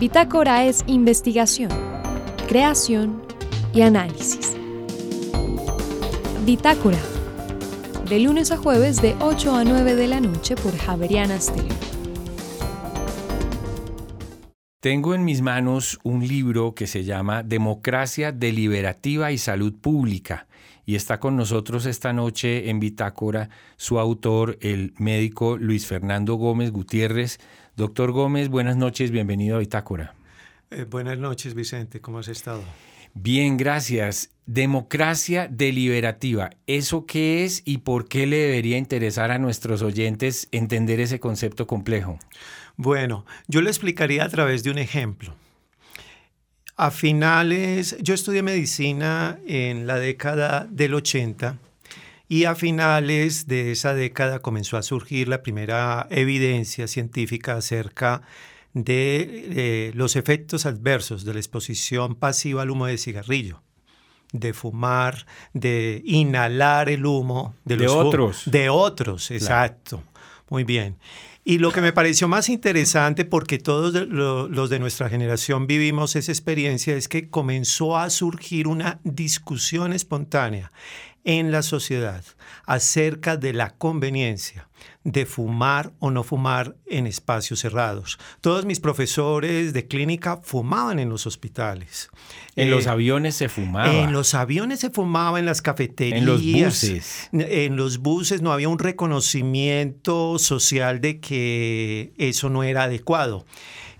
Bitácora es investigación, creación y análisis. Bitácora, de lunes a jueves de 8 a 9 de la noche por Javeriana Stereo. Tengo en mis manos un libro que se llama Democracia Deliberativa y Salud Pública y está con nosotros esta noche en Bitácora su autor, el médico Luis Fernando Gómez Gutiérrez. Doctor Gómez, buenas noches, bienvenido a Bitácora. Eh, buenas noches, Vicente, ¿cómo has estado? Bien, gracias. Democracia deliberativa, ¿eso qué es y por qué le debería interesar a nuestros oyentes entender ese concepto complejo? Bueno, yo le explicaría a través de un ejemplo. A finales, yo estudié medicina en la década del 80 y a finales de esa década comenzó a surgir la primera evidencia científica acerca de eh, los efectos adversos de la exposición pasiva al humo de cigarrillo, de fumar, de inhalar el humo de, los otros. De otros, exacto. Muy bien. Y lo que me pareció más interesante, porque todos los de nuestra generación vivimos esa experiencia, es que comenzó a surgir una discusión espontánea en la sociedad acerca de la conveniencia de fumar o no fumar en espacios cerrados. Todos mis profesores de clínica fumaban en los hospitales. En los eh, aviones se fumaba. En los aviones se fumaba, en las cafeterías. En los buses. En los buses no había un reconocimiento social de que eso no era adecuado.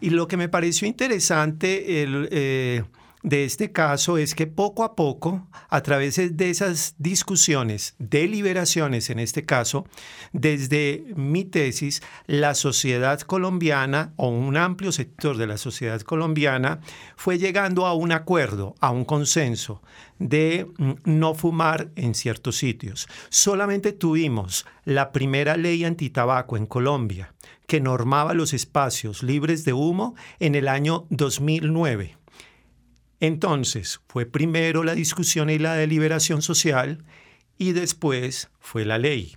Y lo que me pareció interesante, el, eh, de este caso es que poco a poco, a través de esas discusiones, deliberaciones en este caso, desde mi tesis, la sociedad colombiana o un amplio sector de la sociedad colombiana fue llegando a un acuerdo, a un consenso de mm, no fumar en ciertos sitios. Solamente tuvimos la primera ley antitabaco en Colombia que normaba los espacios libres de humo en el año 2009. Entonces, fue primero la discusión y la deliberación social y después fue la ley.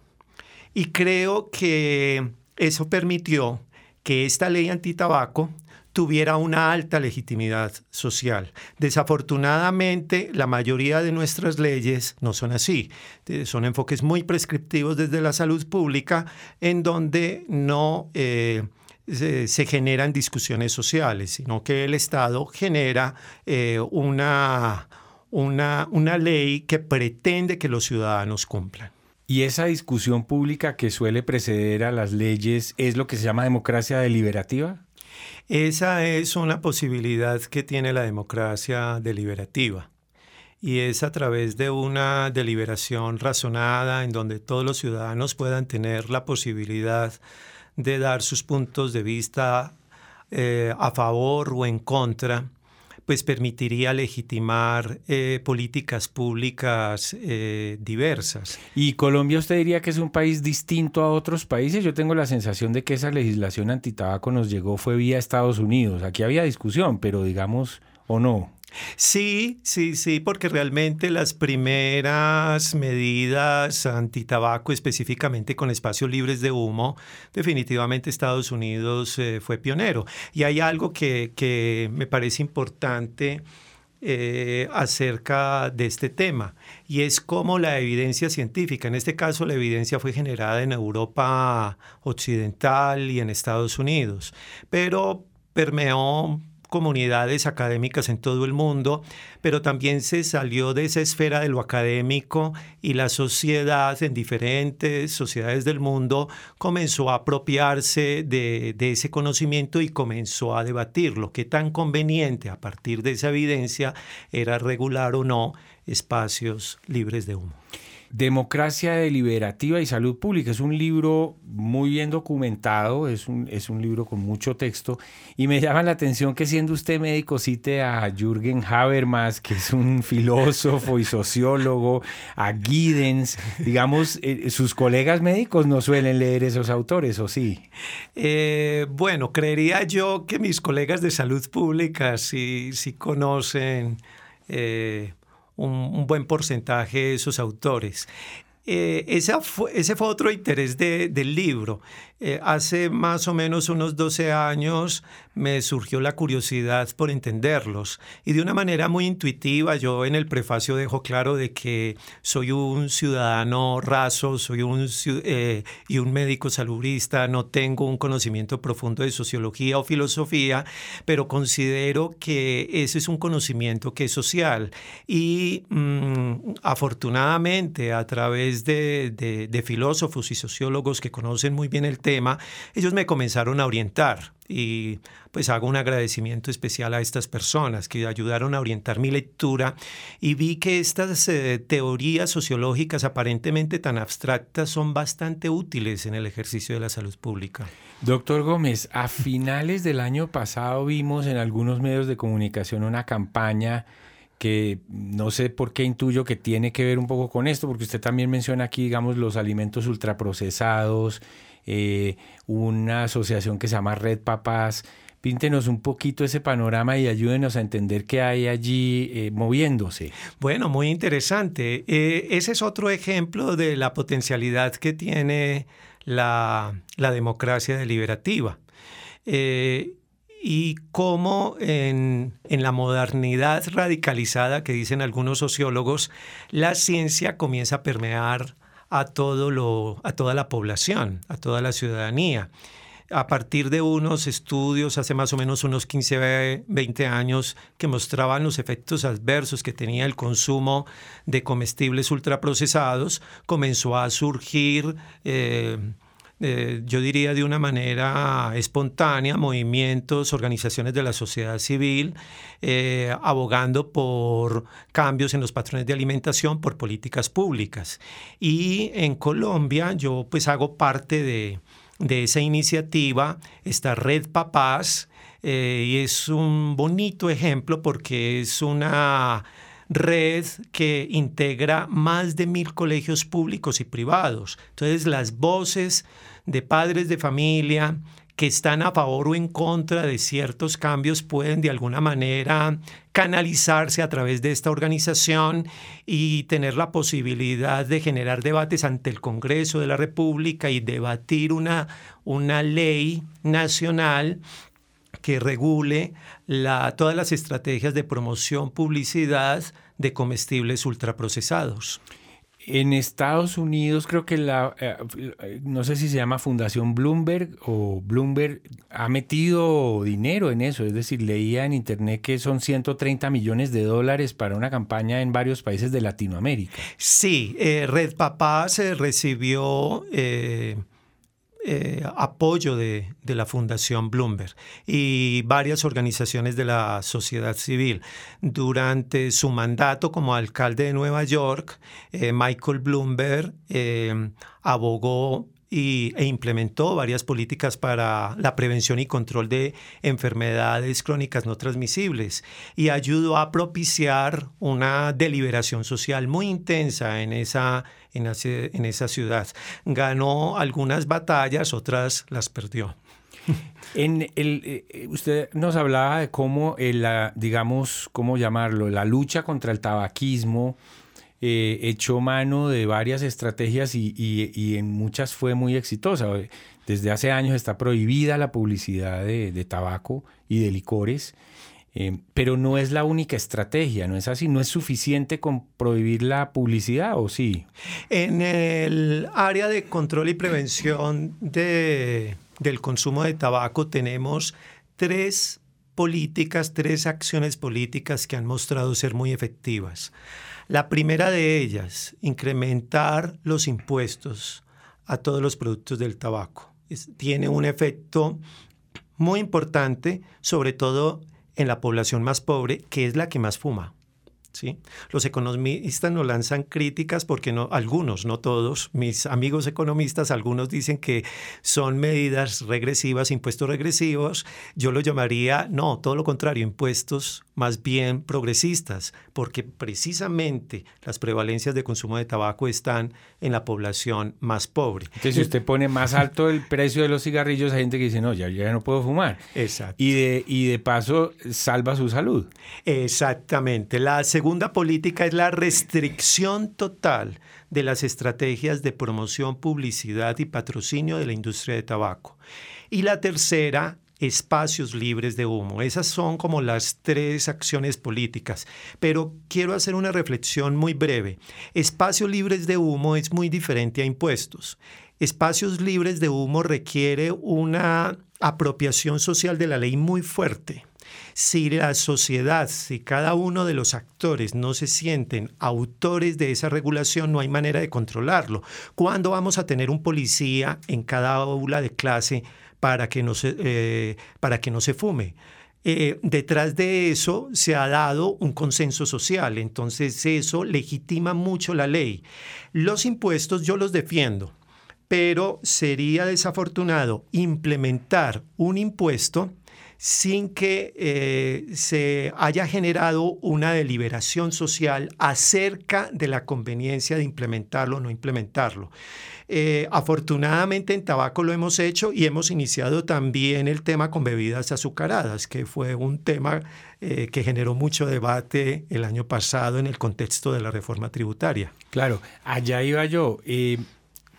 Y creo que eso permitió que esta ley antitabaco tuviera una alta legitimidad social. Desafortunadamente, la mayoría de nuestras leyes no son así. Eh, son enfoques muy prescriptivos desde la salud pública en donde no... Eh, se, generan discusiones sociales, sino que el Estado genera eh, una, una, una ley que pretende que los ciudadanos cumplan. Y esa discusión pública que suele preceder a las leyes es lo que se llama democracia deliberativa. Esa es una posibilidad que tiene la democracia deliberativa y es a través de una deliberación razonada en donde todos los ciudadanos puedan tener la posibilidad de dar sus puntos de vista eh, a favor o en contra, pues permitiría legitimar eh, políticas públicas eh, diversas. ¿Y Colombia usted diría que es un país distinto a otros países? Yo tengo la sensación de que esa legislación antitabaco nos llegó fue vía Estados Unidos. Aquí había discusión, pero digamos, o no. Sí, sí, sí, porque realmente las primeras medidas antitabaco, específicamente con espacios libres de humo, definitivamente Estados Unidos eh, fue pionero. Y hay algo que, que me parece importante. Eh, acerca de este tema y es cómo la evidencia científica, en este caso la evidencia fue generada en Europa occidental y en Estados Unidos, pero permeó comunidades académicas en todo el mundo, pero también se salió de esa esfera de lo académico y la sociedad en diferentes sociedades del mundo comenzó a apropiarse de, ese conocimiento y comenzó a debatirlo. Qué tan conveniente a partir de esa evidencia era regular o no espacios libres de humo. Democracia Deliberativa y Salud Pública. Es un libro muy bien documentado, es un, es un libro con mucho texto y me llama la atención que siendo usted médico cite a Jürgen Habermas, que es un filósofo y sociólogo, a Giddens. Digamos, eh, sus colegas médicos no suelen leer esos autores, ¿o sí? Eh, bueno, creería yo que mis colegas de salud pública sí, sí conocen... Eh, un, buen porcentaje de esos autores. Eh, ese fue otro interés del libro. Eh, hace más o menos unos 12 años me surgió la curiosidad por entenderlos y de una manera muy intuitiva yo en el prefacio dejo claro de que soy un ciudadano raso, soy un, eh, y un médico salubrista, no tengo un conocimiento profundo de sociología o filosofía, pero considero que ese es un conocimiento que es social. Y mm, afortunadamente a través de, de filósofos y sociólogos que conocen muy bien el tema, ellos me comenzaron a orientar y pues hago un agradecimiento especial a estas personas que ayudaron a orientar mi lectura y vi que estas eh, teorías sociológicas aparentemente tan abstractas son bastante útiles en el ejercicio de la salud pública. Doctor Gómez, a finales del año pasado vimos en algunos medios de comunicación una campaña que no sé por qué intuyo que tiene que ver un poco con esto, porque usted también menciona aquí, digamos, los alimentos ultraprocesados, eh, una asociación que se llama Red Papás. Píntenos un poquito ese panorama y ayúdenos a entender qué hay allí eh, moviéndose. Bueno, muy interesante. Eh, ese es otro ejemplo de la potencialidad que tiene la, democracia deliberativa. y cómo en, en, la modernidad radicalizada que dicen algunos sociólogos, la ciencia comienza a permear a, todo lo, a toda la población, a toda la ciudadanía. A partir de unos estudios hace más o menos unos 15, 20 años que mostraban los efectos adversos que tenía el consumo de comestibles ultraprocesados, comenzó a surgir eh, eh, yo diría de una manera espontánea, movimientos, organizaciones de la sociedad civil, eh, abogando por cambios en los patrones de alimentación, por políticas públicas. Y en Colombia yo pues hago parte de, esa iniciativa, esta Red Papás, eh, y es un bonito ejemplo porque es una red que integra más de mil colegios públicos y privados. Entonces las voces de padres de familia que están a favor o en contra de ciertos cambios pueden de alguna manera canalizarse a través de esta organización y tener la posibilidad de generar debates ante el Congreso de la República y debatir una, una ley nacional que regule la, todas las estrategias de promoción, publicidad de comestibles ultraprocesados. En Estados Unidos creo que la, eh, no sé si se llama Fundación Bloomberg o Bloomberg ha metido dinero en eso, es decir, leía en internet que son 130 millones de dólares para una campaña en varios países de Latinoamérica. Sí, eh, Red Papá se recibió... Eh, eh, apoyo de, la Fundación Bloomberg y varias organizaciones de la sociedad civil. Durante su mandato como alcalde de Nueva York, eh, Michael Bloomberg eh, abogó e implementó varias políticas para la prevención y control de enfermedades crónicas no transmisibles y ayudó a propiciar una deliberación social muy intensa en esa, en, en esa ciudad. Ganó algunas batallas, otras las perdió. En el, eh, usted nos hablaba de cómo, la, digamos, cómo llamarlo, la lucha contra el tabaquismo eh, echó mano de varias estrategias y, en muchas fue muy exitosa. Desde hace años está prohibida la publicidad de, tabaco y de licores, eh, pero no es la única estrategia, ¿no es así? ¿No es suficiente con prohibir la publicidad o sí? En el área de control y prevención de, del consumo de tabaco tenemos tres políticas, tres acciones políticas que han mostrado ser muy efectivas. La primera de ellas, incrementar los impuestos a todos los productos del tabaco. tiene un efecto muy importante, sobre todo en la población más pobre, que es la que más fuma. ¿Sí? Los economistas nos lanzan críticas porque no, algunos, no todos, mis amigos economistas, algunos dicen que son medidas regresivas, impuestos regresivos. Yo lo llamaría, no, todo lo contrario, impuestos más bien progresistas, porque precisamente las prevalencias de consumo de tabaco están en la población más pobre. Entonces, si usted pone más alto el precio de los cigarrillos, hay gente que dice, no, ya, ya no puedo fumar. Exacto. Y de, y de paso salva su salud. Exactamente. La segunda política es la restricción total de las estrategias de promoción, publicidad y patrocinio de la industria de tabaco. Y la tercera espacios libres de humo. Esas son como las tres acciones políticas. Pero quiero hacer una reflexión muy breve. Espacios libres de humo es muy diferente a impuestos. Espacios libres de humo requiere una apropiación social de la ley muy fuerte. Si la sociedad, si cada uno de los actores no se sienten autores de esa regulación, no hay manera de controlarlo. ¿Cuándo vamos a tener un policía en cada aula de clase para que no se, eh, para que no se fume. Eh, detrás de eso se ha dado un consenso social, entonces eso legitima mucho la ley. Los impuestos yo los defiendo, pero sería desafortunado implementar un impuesto sin que eh, se haya generado una deliberación social acerca de la conveniencia de implementarlo o no implementarlo. Eh, afortunadamente en tabaco lo hemos hecho y hemos iniciado también el tema con bebidas azucaradas, que fue un tema eh, que generó mucho debate el año pasado en el contexto de la reforma tributaria. Claro, allá iba yo.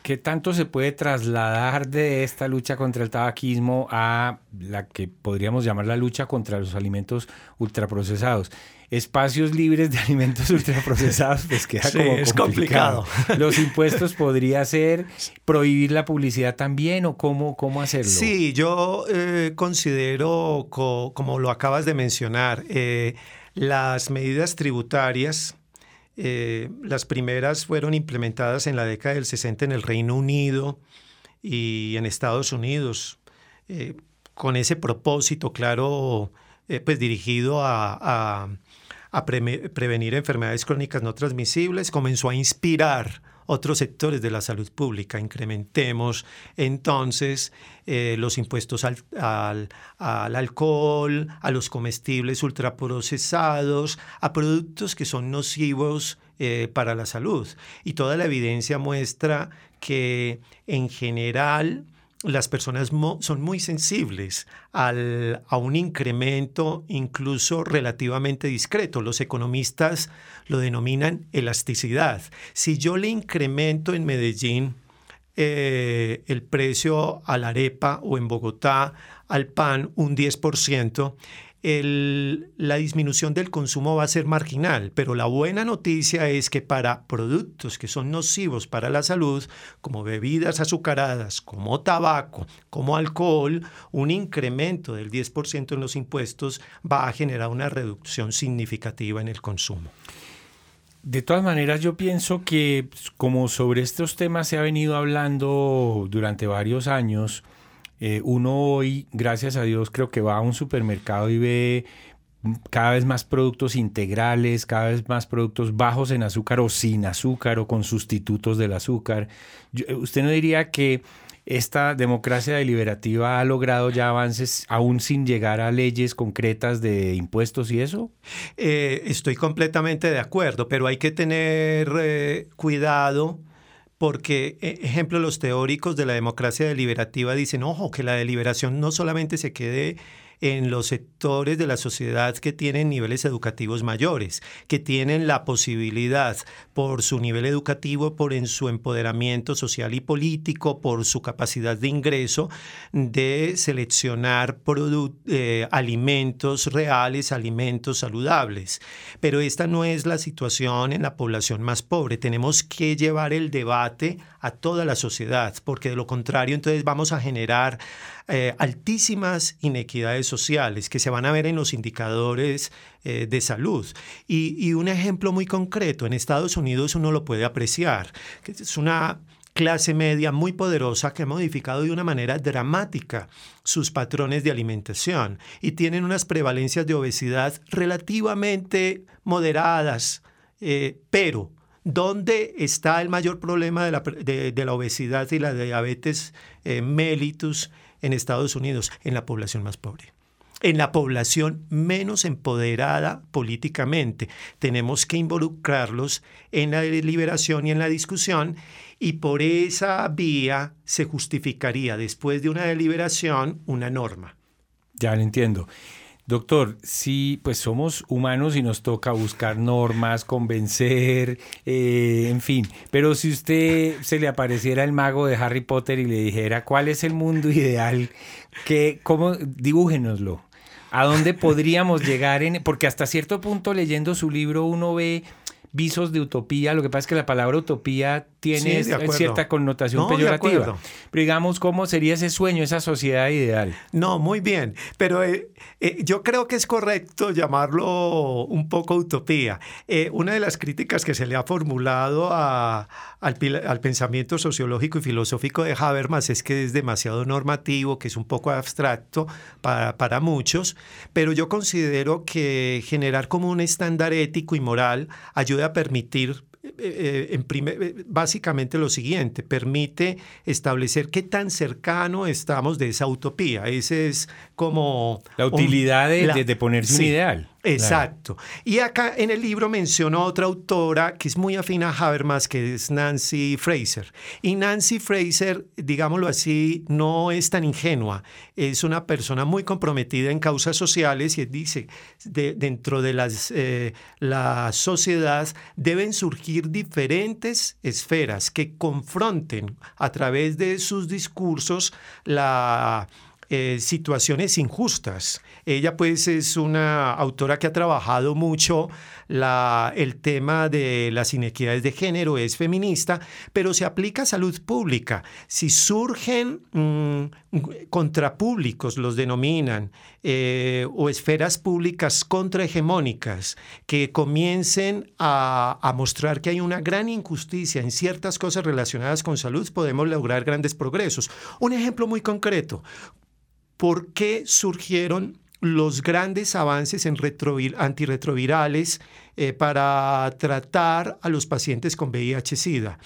¿Qué tanto se puede trasladar de esta lucha contra el tabaquismo a la que podríamos llamar la lucha contra los alimentos ultraprocesados? espacios libres de alimentos ultraprocesados, pues queda como es complicado. ¿Los impuestos podría ser prohibir la publicidad también o cómo, cómo hacerlo? Sí, yo eh, considero, como lo acabas de mencionar, eh, las medidas tributarias eh, las primeras fueron implementadas en la década del 60 en el Reino Unido y en Estados Unidos, eh, con ese propósito, claro, eh, pues dirigido a, prevenir enfermedades crónicas no transmisibles, comenzó a inspirar otros sectores de la salud pública. Incrementemos entonces eh, los impuestos al, al, alcohol, a los comestibles ultraprocesados, a productos que son nocivos eh, para la salud. Y toda la evidencia muestra que en general las personas son muy sensibles a un incremento incluso relativamente discreto. Los economistas lo denominan elasticidad. Si yo le incremento en Medellín eh, el precio a la arepa o en Bogotá al pan un 10%, la disminución del consumo va a ser marginal, pero la buena noticia es que para productos que son nocivos para la salud, como bebidas azucaradas, como tabaco, como alcohol, un incremento del 10% en los impuestos va a generar una reducción significativa en el consumo. De todas maneras, yo pienso que como sobre estos temas se ha venido hablando durante varios años, eh, uno hoy, gracias a Dios, creo que va a un supermercado y ve cada vez más productos integrales, cada vez más productos bajos en azúcar o sin azúcar o con sustitutos del azúcar. Eh, ¿Usted no diría que esta democracia deliberativa ha logrado ya avances aún sin llegar a leyes concretas de impuestos y eso? Eh, estoy completamente de acuerdo, pero hay que tener cuidado porque, e, ejemplo, los teóricos de la democracia deliberativa dicen, ojo, que la deliberación no solamente se quede en los sectores de la sociedad que tienen niveles educativos mayores, que tienen la posibilidad por su nivel educativo, por en su empoderamiento social y político, por su capacidad de ingreso, de seleccionar eh, alimentos reales, alimentos saludables. Pero esta no es la situación en la población más pobre. Tenemos que llevar el debate a toda la sociedad, porque de lo contrario entonces vamos a generar eh, altísimas inequidades sociales que se van a ver en los indicadores eh, de salud. Y, un ejemplo muy concreto, en Estados Unidos uno lo puede apreciar, que es una clase media muy poderosa que ha modificado de una manera dramática sus patrones de alimentación y tienen unas prevalencias de obesidad relativamente moderadas, eh, pero ¿dónde está el mayor problema de la, obesidad y la diabetes mellitus en Estados Unidos, en la población más pobre en la población menos empoderada políticamente. Tenemos que involucrarlos en la deliberación y en la discusión y por esa vía se justificaría después de una deliberación una norma. Ya lo entiendo. Doctor, sí, pues somos humanos y nos toca buscar normas, convencer, eh, en fin. Pero si usted se le apareciera el mago de Harry Potter y le dijera cuál es el mundo ideal, que, ¿cómo dibújenoslo? ¿A dónde podríamos llegar? En, porque hasta cierto punto leyendo su libro uno ve visos de utopía. Lo que pasa es que la palabra utopía tiene cierta connotación peyorativa. Pero digamos, ¿cómo sería ese sueño, esa sociedad ideal? No, muy bien. Pero eh, eh, yo creo que es correcto llamarlo un poco utopía. Eh, una de las críticas que se le ha formulado al, al, pensamiento sociológico y filosófico de Habermas es que es demasiado normativo, que es un poco abstracto para, para muchos, pero yo considero que generar como un estándar ético y moral ayuda permitir eh, en eh, básicamente lo siguiente, permite establecer qué tan cercano estamos de esa utopía. Ese es como... La utilidad de, ponerse un ideal. Exacto. Y acá en el libro menciono a otra autora que es muy afín a Habermas, que es Nancy Fraser. Y Nancy Fraser, digámoslo así, no es tan ingenua. Es una persona muy comprometida en causas sociales y dice, dentro de las, eh, la sociedad deben surgir diferentes esferas que confronten a través de sus discursos la eh, situaciones injustas. Ella pues es una autora que ha trabajado mucho la, el tema de las inequidades de género, es feminista, pero se aplica a salud pública. Si surgen mm, contrapúblicos, los denominan, eh, o esferas públicas contrahegemónicas que comiencen a, a mostrar que hay una gran injusticia en ciertas cosas relacionadas con salud, podemos lograr grandes progresos. Un ejemplo muy concreto, por qué surgieron los grandes avances en antirretrovirales eh, para tratar a los pacientes con VIH-Sida.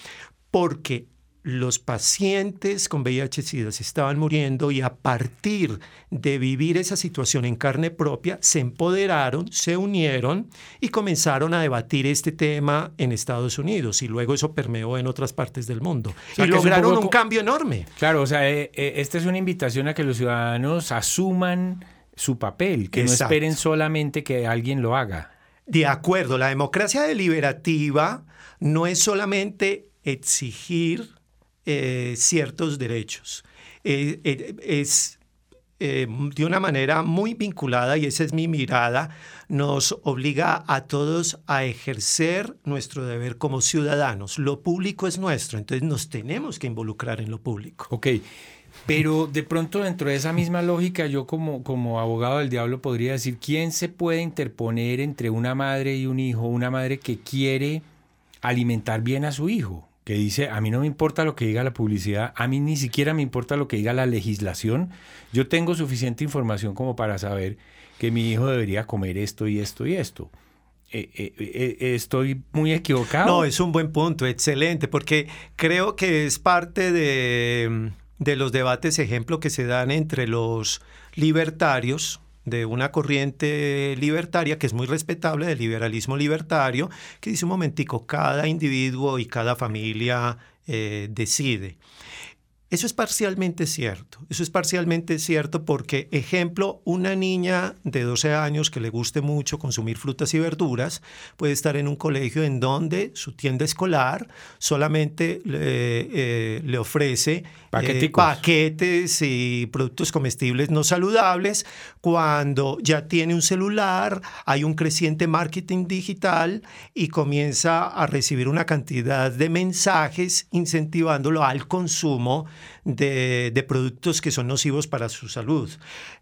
Porque los pacientes con VIH-Sida se estaban muriendo y a partir de vivir esa situación en carne propia, se empoderaron, se unieron y comenzaron a debatir este tema en Estados Unidos y luego eso permeó en otras partes del mundo. y lograron un, cambio enorme. Claro, o sea, eh, eh, esta es una invitación a que los ciudadanos asuman su papel, que no esperen solamente que alguien lo haga. De acuerdo, la democracia deliberativa no es solamente exigir eh, ciertos derechos. Eh, eh, es de una manera muy vinculada, y esa es mi mirada, nos obliga a todos a ejercer nuestro deber como ciudadanos. Lo público es nuestro, entonces nos tenemos que involucrar en lo público. Ok. Pero de pronto dentro de esa misma lógica, yo como, como abogado del diablo podría decir, ¿quién se puede interponer entre una madre y un hijo? Una madre que quiere alimentar bien a su hijo que dice, a mí no me importa lo que diga la publicidad, a mí ni siquiera me importa lo que diga la legislación, yo tengo suficiente información como para saber que mi hijo debería comer esto y esto y esto. Eh, eh, eh, ¿Estoy muy equivocado? No, es un buen punto, excelente, porque creo que es parte de, de los debates, ejemplo, que se dan entre los libertarios, de una corriente libertaria que es muy respetable, del liberalismo libertario, que dice un momentico, cada individuo y cada familia eh, decide. Eso es parcialmente cierto. Eso es parcialmente cierto porque, ejemplo, una niña de 12 años que le guste mucho consumir frutas y verduras puede estar en un colegio en donde su tienda escolar solamente le, eh, ofrece eh, paquetes y productos comestibles no saludables. Cuando ya tiene un celular, hay un creciente marketing digital y comienza a recibir una cantidad de mensajes incentivándolo al consumo de, productos que son nocivos para su salud.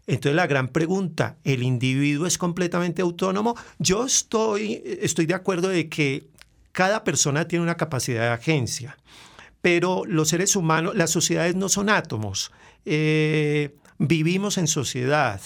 Entonces la gran pregunta, ¿el individuo es completamente autónomo? Yo estoy, estoy de acuerdo de que cada persona tiene una capacidad de agencia, pero los seres humanos, las sociedades no son átomos. Eh, vivimos en sociedad.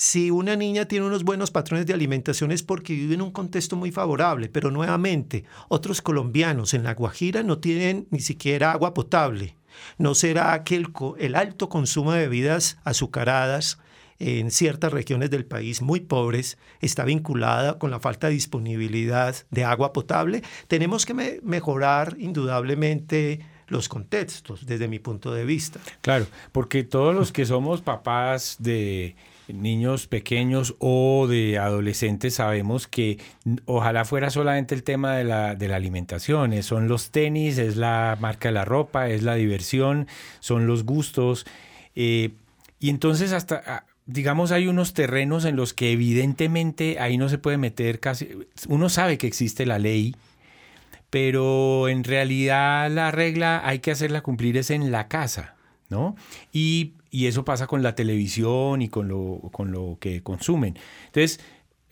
Si una niña tiene unos buenos patrones de alimentación es porque vive en un contexto muy favorable, pero nuevamente, otros colombianos en La Guajira no tienen ni siquiera agua potable. ¿No será que el, alto consumo de bebidas azucaradas en ciertas regiones del país muy pobres está vinculada con la falta de disponibilidad de agua potable? Tenemos que mejorar indudablemente los contextos desde mi punto de vista. Claro, porque todos los que somos papás de niños pequeños o de adolescentes sabemos que ojalá fuera solamente el tema de la, de la alimentación, son los tenis, es la marca de la ropa, es la diversión, son los gustos. Eh, y entonces hasta, ah, digamos, hay unos terrenos en los que evidentemente ahí no se puede meter casi, uno sabe que existe la ley, pero en realidad la regla hay que hacerla cumplir es en la casa, ¿no? Y, eso pasa con la televisión y con lo, con lo que consumen. Entonces,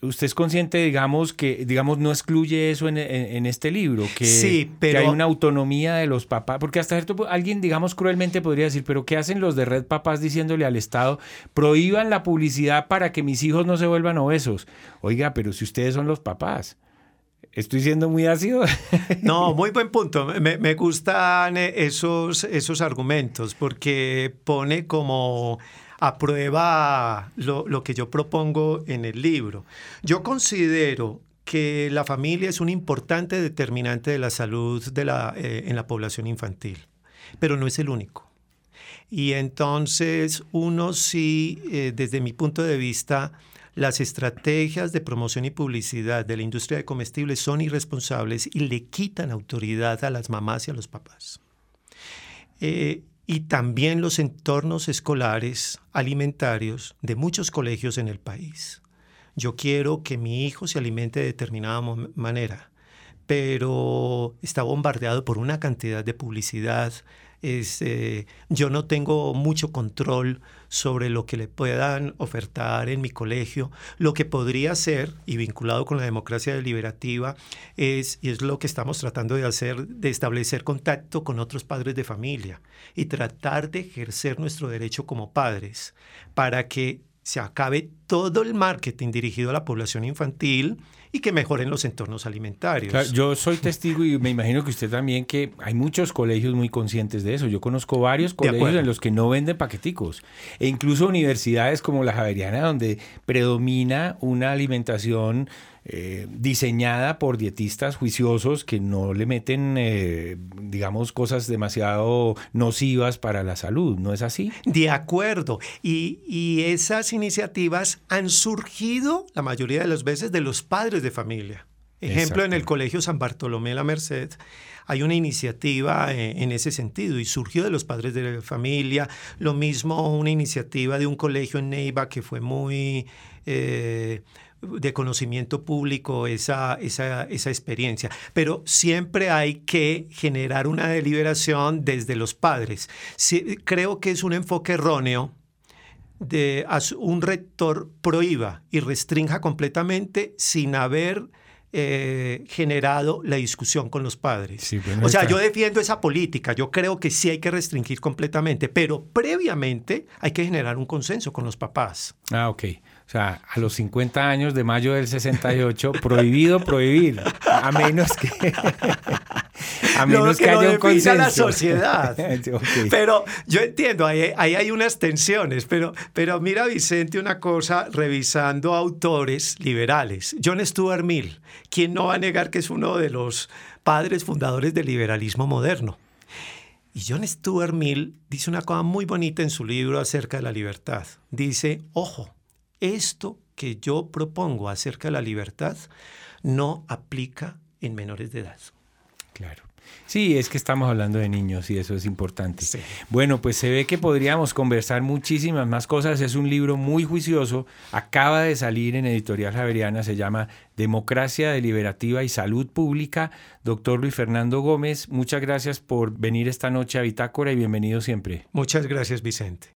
usted es consciente, digamos, que digamos no excluye eso en, este libro, que, sí, pero... que, hay una autonomía de los papás, porque hasta cierto alguien, digamos, cruelmente podría decir, pero ¿qué hacen los de Red Papás diciéndole al Estado, prohíban la publicidad para que mis hijos no se vuelvan obesos? Oiga, pero si ustedes son los papás. Estoy siendo muy ácido. No, muy buen punto. Me, gustan esos, esos argumentos porque pone como a prueba lo, que yo propongo en el libro. Yo considero que la familia es un importante determinante de la salud de la, eh, en la población infantil, pero no es el único. Y entonces uno sí, eh, desde mi punto de vista, las estrategias de promoción y publicidad de la industria de comestibles son irresponsables y le quitan autoridad a las mamás y a los papás. Eh, y también los entornos escolares alimentarios de muchos colegios en el país. Yo quiero que mi hijo se alimente de determinada manera, pero está bombardeado por una cantidad de publicidad este, yo no tengo mucho control sobre lo que le puedan ofertar en mi colegio. Lo que podría ser, y vinculado con la democracia deliberativa, es, y es lo que estamos tratando de hacer, de establecer contacto con otros padres de familia y tratar de ejercer nuestro derecho como padres para que se acabe todo el marketing dirigido a la población infantil y que mejoren los entornos alimentarios. yo soy testigo y me imagino que usted también que hay muchos colegios muy conscientes de eso. Yo conozco varios colegios en los que no venden paqueticos e incluso universidades como la Javeriana donde predomina una alimentación eh, diseñada por dietistas juiciosos que no le meten, eh, digamos, cosas demasiado nocivas para la salud, ¿no es así? De acuerdo. Y, y esas iniciativas han surgido la mayoría de las veces de los padres de familia. Ejemplo, en el Colegio San Bartolomé la Merced hay una iniciativa eh, en ese sentido y surgió de los padres de familia. Lo mismo una iniciativa de un colegio en Neiva que fue muy de conocimiento público esa, esa, experiencia. Pero siempre hay que generar una deliberación desde los padres. creo que es un enfoque erróneo de un rector prohíba y restrinja completamente sin haber eh, generado la discusión con los padres. o sea, yo defiendo esa política, yo creo que sí hay que restringir completamente, pero previamente hay que generar un consenso con los papás. Ah, ok. O sea, a los 50 años de mayo del 68, prohibido prohibir, a menos que... A menos que, haya un consenso. la sociedad. Pero yo entiendo, ahí, hay unas tensiones, pero, pero mira Vicente una cosa revisando autores liberales. John Stuart Mill, quien no va a negar que es uno de los padres fundadores del liberalismo moderno. Y John Stuart Mill dice una cosa muy bonita en su libro acerca de la libertad. Dice, ojo, esto que yo propongo acerca de la libertad no aplica en menores de edad. Claro. Sí, es que estamos hablando de niños y eso es importante. Bueno, pues se ve que podríamos conversar muchísimas más cosas. Es un libro muy juicioso. Acaba de salir en Editorial Javeriana. Se llama Democracia Deliberativa y Salud Pública. Doctor Luis Fernando Gómez, muchas gracias por venir esta noche a Bitácora y bienvenido siempre. Muchas gracias, Vicente.